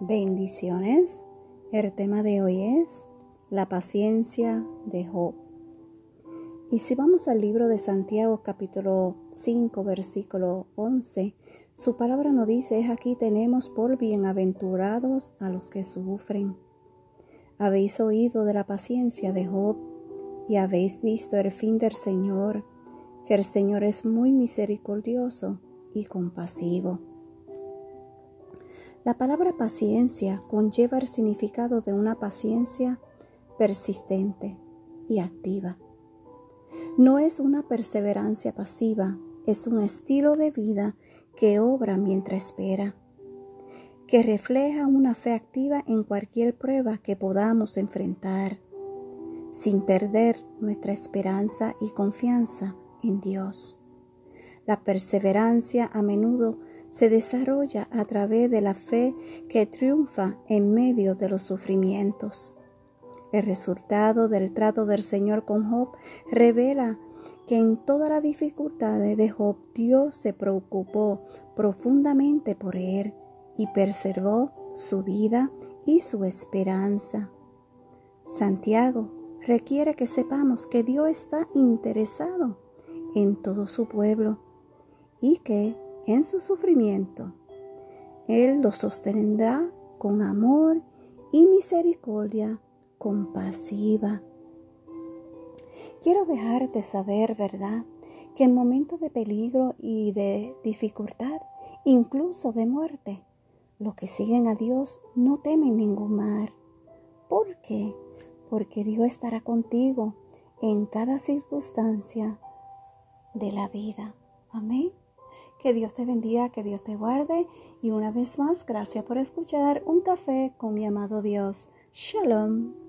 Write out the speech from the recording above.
Bendiciones. El tema de hoy es la paciencia de Job. Y si vamos al libro de Santiago capítulo 5 versículo 11, su palabra nos dice, es aquí tenemos por bienaventurados a los que sufren. Habéis oído de la paciencia de Job y habéis visto el fin del Señor, que el Señor es muy misericordioso y compasivo. La palabra paciencia conlleva el significado de una paciencia persistente y activa. No es una perseverancia pasiva, es un estilo de vida que obra mientras espera, que refleja una fe activa en cualquier prueba que podamos enfrentar, sin perder nuestra esperanza y confianza en Dios. La perseverancia a menudo se desarrolla a través de la fe que triunfa en medio de los sufrimientos. El resultado del trato del Señor con Job revela que en todas las dificultades de Job Dios se preocupó profundamente por él y preservó su vida y su esperanza. Santiago requiere que sepamos que Dios está interesado en todo su pueblo y que en su sufrimiento Él lo sostendrá con amor y misericordia compasiva. Quiero dejarte saber, ¿verdad?, que en momentos de peligro y de dificultad, incluso de muerte, los que siguen a Dios no temen ningún mal. ¿Por qué? Porque Dios estará contigo en cada circunstancia de la vida. Amén. Que Dios te bendiga, que Dios te guarde. Y una vez más, gracias por escuchar un café con mi amado Dios. Shalom.